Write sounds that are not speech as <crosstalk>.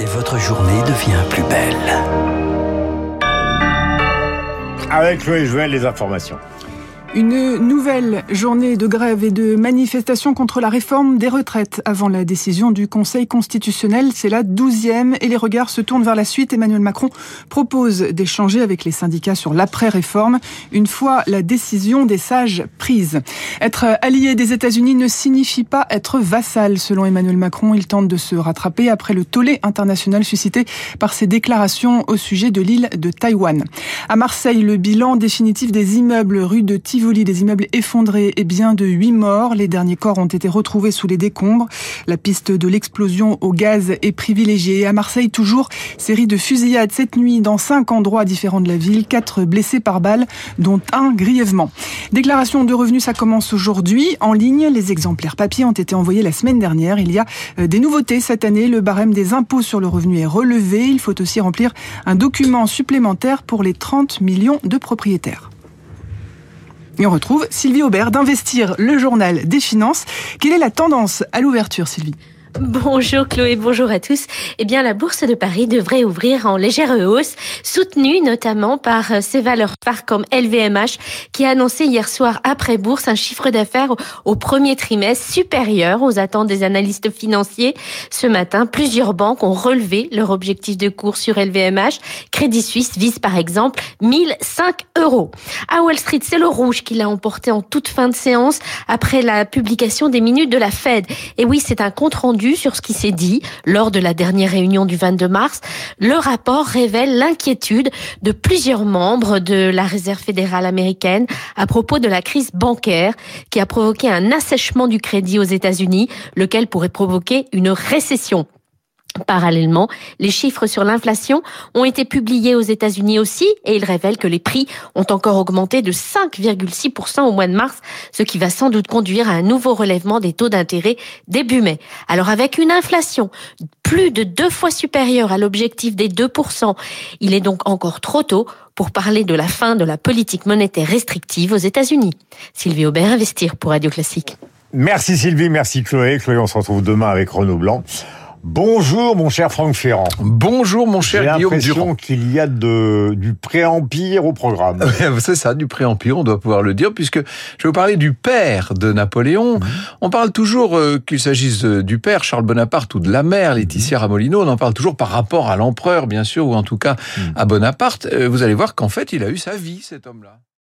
et votre journée devient plus belle. Avec Chloé Jouel, les informations. Une nouvelle journée de grève et de manifestation contre la réforme des retraites avant la décision du Conseil constitutionnel. C'est la douzième et les regards se tournent vers la suite. Emmanuel Macron propose d'échanger avec les syndicats sur l'après-réforme une fois la décision des sages prise. Être allié des États-Unis ne signifie pas être vassal. Selon Emmanuel Macron, il tente de se rattraper après le tollé international suscité par ses déclarations au sujet de l'île de Taïwan. À Marseille, le bilan définitif des immeubles rue de Tivoli des immeubles effondrés et bien de huit morts. Les derniers corps ont été retrouvés sous les décombres. La piste de l'explosion au gaz est privilégiée. À Marseille, toujours, série de fusillades cette nuit dans cinq endroits différents de la ville. Quatre blessés par balle, dont un grièvement. Déclaration de revenus, ça commence aujourd'hui. En ligne, les exemplaires papier ont été envoyés la semaine dernière. Il y a euh, des nouveautés cette année. Le barème des impôts sur le revenu est relevé. Il faut aussi remplir un document supplémentaire pour les 30 millions de propriétaires. Et on retrouve Sylvie Aubert d'Investir, le journal des finances. Quelle est la tendance à l'ouverture, Sylvie? Bonjour Chloé, bonjour à tous. Eh bien, la bourse de Paris devrait ouvrir en légère hausse, soutenue notamment par euh, ses valeurs phares comme LVMH, qui a annoncé hier soir après bourse un chiffre d'affaires au premier trimestre supérieur aux attentes des analystes financiers. Ce matin, plusieurs banques ont relevé leur objectif de cours sur LVMH. Crédit Suisse vise par exemple 1005 euros. À Wall Street, c'est le rouge qui l'a emporté en toute fin de séance après la publication des minutes de la Fed. Et oui, c'est un compte rendu sur ce qui s'est dit lors de la dernière réunion du 22 mars, le rapport révèle l'inquiétude de plusieurs membres de la Réserve fédérale américaine à propos de la crise bancaire qui a provoqué un assèchement du crédit aux États-Unis, lequel pourrait provoquer une récession. Parallèlement, les chiffres sur l'inflation ont été publiés aux États-Unis aussi et ils révèlent que les prix ont encore augmenté de 5,6% au mois de mars, ce qui va sans doute conduire à un nouveau relèvement des taux d'intérêt début mai. Alors avec une inflation plus de deux fois supérieure à l'objectif des 2%, il est donc encore trop tôt pour parler de la fin de la politique monétaire restrictive aux États-Unis. Sylvie Aubert, Investir pour Radio Classique. Merci Sylvie, merci Chloé. Chloé, on se retrouve demain avec Renaud Blanc. Bonjour mon cher Franck Ferrand. Bonjour mon cher Guillaume J'ai l'impression qu'il y a de, du pré-empire au programme. <laughs> C'est ça, du pré-empire, on doit pouvoir le dire, puisque je vais vous parler du père de Napoléon. Mhm. On parle toujours euh, qu'il s'agisse du père Charles Bonaparte ou de la mère Laetitia Ramolino, on en parle toujours par rapport à l'empereur bien sûr, ou en tout cas mhm. à Bonaparte. Euh, vous allez voir qu'en fait il a eu sa vie cet homme-là.